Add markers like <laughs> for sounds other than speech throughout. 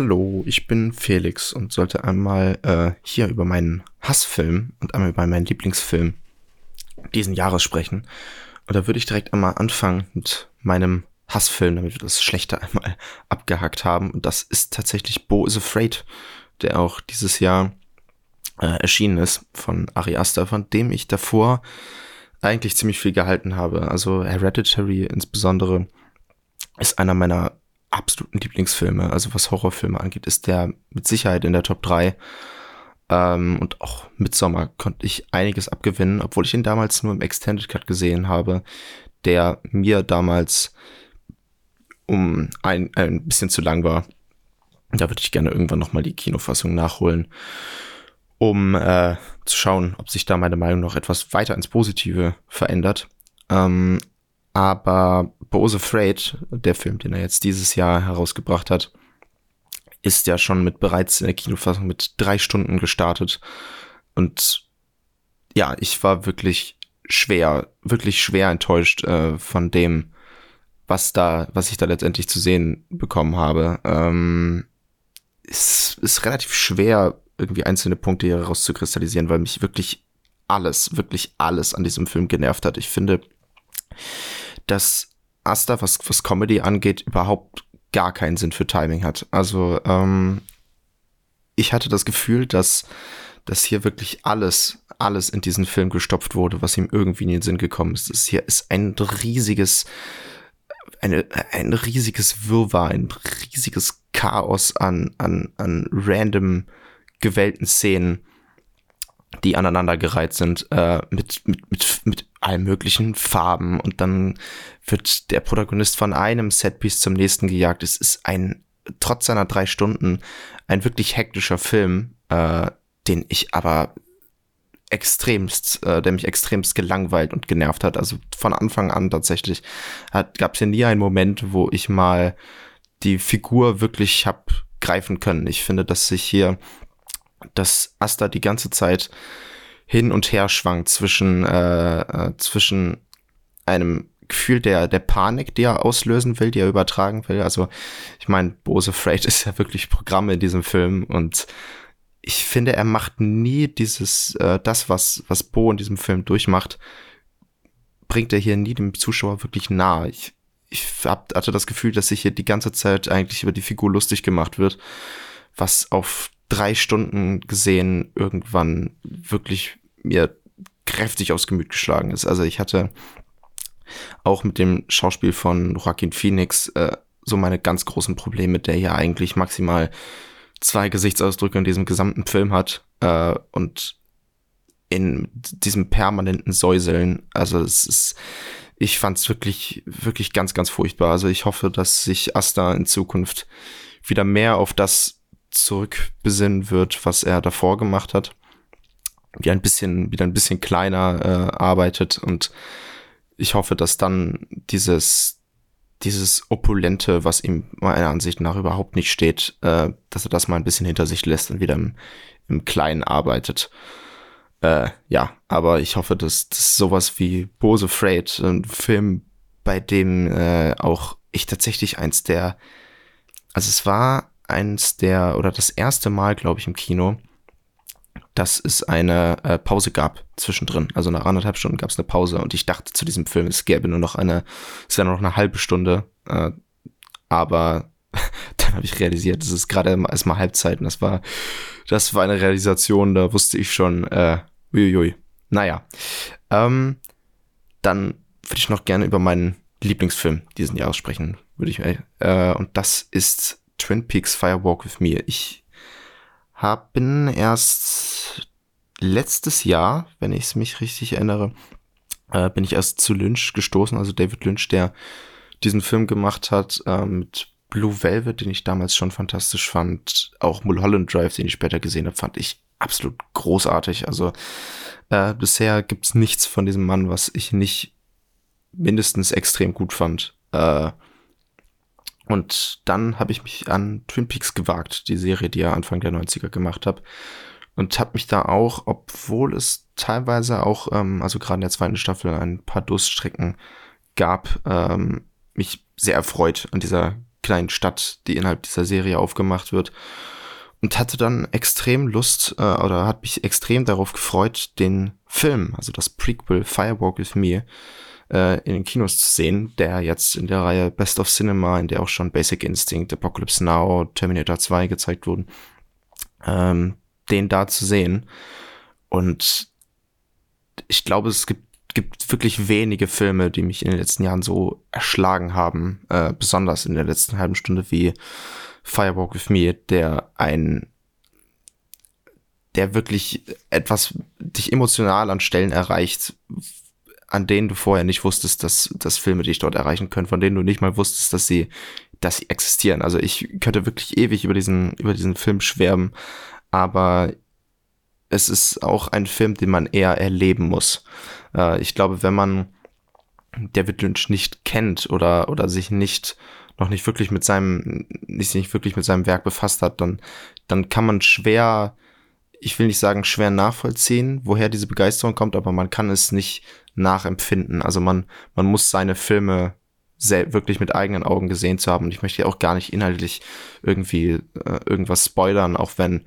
Hallo, ich bin Felix und sollte einmal äh, hier über meinen Hassfilm und einmal über meinen Lieblingsfilm diesen Jahres sprechen. Und da würde ich direkt einmal anfangen mit meinem Hassfilm, damit wir das Schlechte einmal <laughs> abgehakt haben. Und das ist tatsächlich Bo is Afraid, der auch dieses Jahr äh, erschienen ist von Ari Aster, von dem ich davor eigentlich ziemlich viel gehalten habe. Also Hereditary insbesondere ist einer meiner absoluten Lieblingsfilme. Also was Horrorfilme angeht, ist der mit Sicherheit in der Top 3. Ähm, und auch Midsommar konnte ich einiges abgewinnen, obwohl ich ihn damals nur im Extended Cut gesehen habe, der mir damals um ein, ein bisschen zu lang war. Da würde ich gerne irgendwann nochmal die Kinofassung nachholen, um äh, zu schauen, ob sich da meine Meinung noch etwas weiter ins Positive verändert. Ähm, aber Bose Afraid, der Film, den er jetzt dieses Jahr herausgebracht hat, ist ja schon mit bereits in der Kinofassung mit drei Stunden gestartet. Und ja, ich war wirklich schwer, wirklich schwer enttäuscht äh, von dem, was da, was ich da letztendlich zu sehen bekommen habe. Ähm, es ist relativ schwer, irgendwie einzelne Punkte hier rauszukristallisieren, weil mich wirklich alles, wirklich alles an diesem Film genervt hat. Ich finde, dass Asta, was, was Comedy angeht, überhaupt gar keinen Sinn für Timing hat. Also ähm, ich hatte das Gefühl, dass, dass hier wirklich alles, alles in diesen Film gestopft wurde, was ihm irgendwie in den Sinn gekommen ist. Das hier ist ein riesiges, eine, ein riesiges Wirrwarr, ein riesiges Chaos an, an, an random gewählten Szenen, die aneinandergereiht sind, äh, mit, mit, mit, mit allen möglichen Farben und dann wird der Protagonist von einem Setpiece zum nächsten gejagt. Es ist ein, trotz seiner drei Stunden, ein wirklich hektischer Film, äh, den ich aber extremst, äh, der mich extremst gelangweilt und genervt hat. Also von Anfang an tatsächlich gab es ja nie einen Moment, wo ich mal die Figur wirklich hab greifen können. Ich finde, dass sich hier dass Asta die ganze Zeit hin und her schwankt zwischen, äh, äh, zwischen einem Gefühl der, der Panik, die er auslösen will, die er übertragen will. Also, ich meine, Bose Freight <laughs> ist ja wirklich Programm in diesem Film und ich finde, er macht nie dieses, äh, das, was, was Bo in diesem Film durchmacht, bringt er hier nie dem Zuschauer wirklich nahe. Ich, ich hab, hatte das Gefühl, dass sich hier die ganze Zeit eigentlich über die Figur lustig gemacht wird, was auf drei Stunden gesehen irgendwann wirklich mir kräftig aufs Gemüt geschlagen ist. Also ich hatte auch mit dem Schauspiel von Joaquin Phoenix äh, so meine ganz großen Probleme, der ja eigentlich maximal zwei Gesichtsausdrücke in diesem gesamten Film hat äh, und in diesem permanenten Säuseln. Also es ist, ich fand es wirklich, wirklich ganz, ganz furchtbar. Also ich hoffe, dass sich Asta in Zukunft wieder mehr auf das zurückbesinnen wird, was er davor gemacht hat. Wie ein bisschen, wieder ein bisschen kleiner äh, arbeitet und ich hoffe, dass dann dieses, dieses Opulente, was ihm meiner Ansicht nach überhaupt nicht steht, äh, dass er das mal ein bisschen hinter sich lässt und wieder im, im Kleinen arbeitet. Äh, ja, aber ich hoffe, dass, dass sowas wie Bose Freight, ein Film, bei dem äh, auch ich tatsächlich eins der, also es war eins der, oder das erste Mal, glaube ich, im Kino, dass es eine äh, Pause gab zwischendrin. Also nach anderthalb Stunden gab es eine Pause und ich dachte zu diesem Film, es gäbe nur noch eine, es wäre nur noch eine halbe Stunde. Äh, aber <laughs> dann habe ich realisiert, es ist gerade erstmal Halbzeit und das war, das war eine Realisation, da wusste ich schon, äh, uiuiui. Naja. Ähm, dann würde ich noch gerne über meinen Lieblingsfilm diesen Jahres sprechen, würde ich, äh, und das ist Twin Peaks Firewalk with Me. Ich hab, bin erst letztes Jahr, wenn ich es mich richtig erinnere, äh, bin ich erst zu Lynch gestoßen, also David Lynch, der diesen Film gemacht hat äh, mit Blue Velvet, den ich damals schon fantastisch fand. Auch Mulholland Drive, den ich später gesehen habe, fand ich absolut großartig. Also äh, bisher gibt's nichts von diesem Mann, was ich nicht mindestens extrem gut fand. Äh, und dann habe ich mich an Twin Peaks gewagt, die Serie, die er Anfang der 90er gemacht hat. Und habe mich da auch, obwohl es teilweise auch, ähm, also gerade in der zweiten Staffel, ein paar Durststrecken gab, ähm, mich sehr erfreut an dieser kleinen Stadt, die innerhalb dieser Serie aufgemacht wird. Und hatte dann extrem Lust äh, oder hat mich extrem darauf gefreut, den Film, also das Prequel Firewalk with Me, äh, in den Kinos zu sehen, der jetzt in der Reihe Best of Cinema, in der auch schon Basic Instinct, Apocalypse Now, Terminator 2 gezeigt wurden, ähm, den da zu sehen. Und ich glaube, es gibt, gibt wirklich wenige Filme, die mich in den letzten Jahren so erschlagen haben, äh, besonders in der letzten halben Stunde wie Firewalk with Me, der ein der wirklich etwas dich emotional an Stellen erreicht, an denen du vorher nicht wusstest, dass, dass Filme dich dort erreichen können, von denen du nicht mal wusstest, dass sie, dass sie existieren. Also ich könnte wirklich ewig über diesen, über diesen Film schwärmen, aber es ist auch ein Film, den man eher erleben muss. Äh, ich glaube, wenn man David Lynch nicht kennt oder, oder sich nicht noch nicht wirklich mit seinem, nicht, nicht wirklich mit seinem Werk befasst hat, dann, dann kann man schwer, ich will nicht sagen schwer nachvollziehen, woher diese Begeisterung kommt, aber man kann es nicht nachempfinden. Also man, man muss seine Filme wirklich mit eigenen Augen gesehen zu haben. Und ich möchte auch gar nicht inhaltlich irgendwie äh, irgendwas spoilern, auch wenn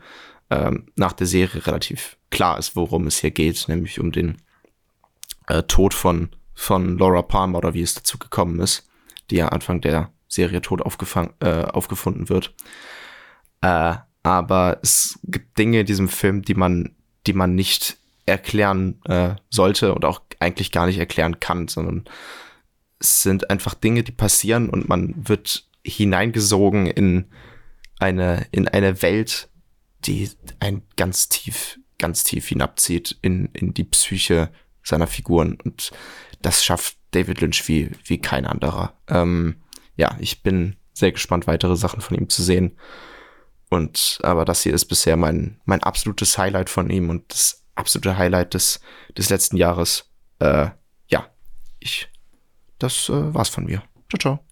ähm, nach der Serie relativ klar ist, worum es hier geht, nämlich um den äh, Tod von, von Laura Palmer oder wie es dazu gekommen ist, die ja Anfang der Serie tot äh, aufgefunden wird. Äh, aber es gibt Dinge in diesem Film, die man, die man nicht erklären äh, sollte und auch eigentlich gar nicht erklären kann, sondern es sind einfach Dinge, die passieren und man wird hineingesogen in eine, in eine Welt, die ein ganz tief, ganz tief hinabzieht in, in die Psyche seiner Figuren. Und das schafft David Lynch wie, wie kein anderer. Ähm, ja, ich bin sehr gespannt, weitere Sachen von ihm zu sehen. Und aber das hier ist bisher mein, mein absolutes Highlight von ihm und das absolute Highlight des, des letzten Jahres. Äh, ja, ich, das äh, war's von mir. Ciao, ciao.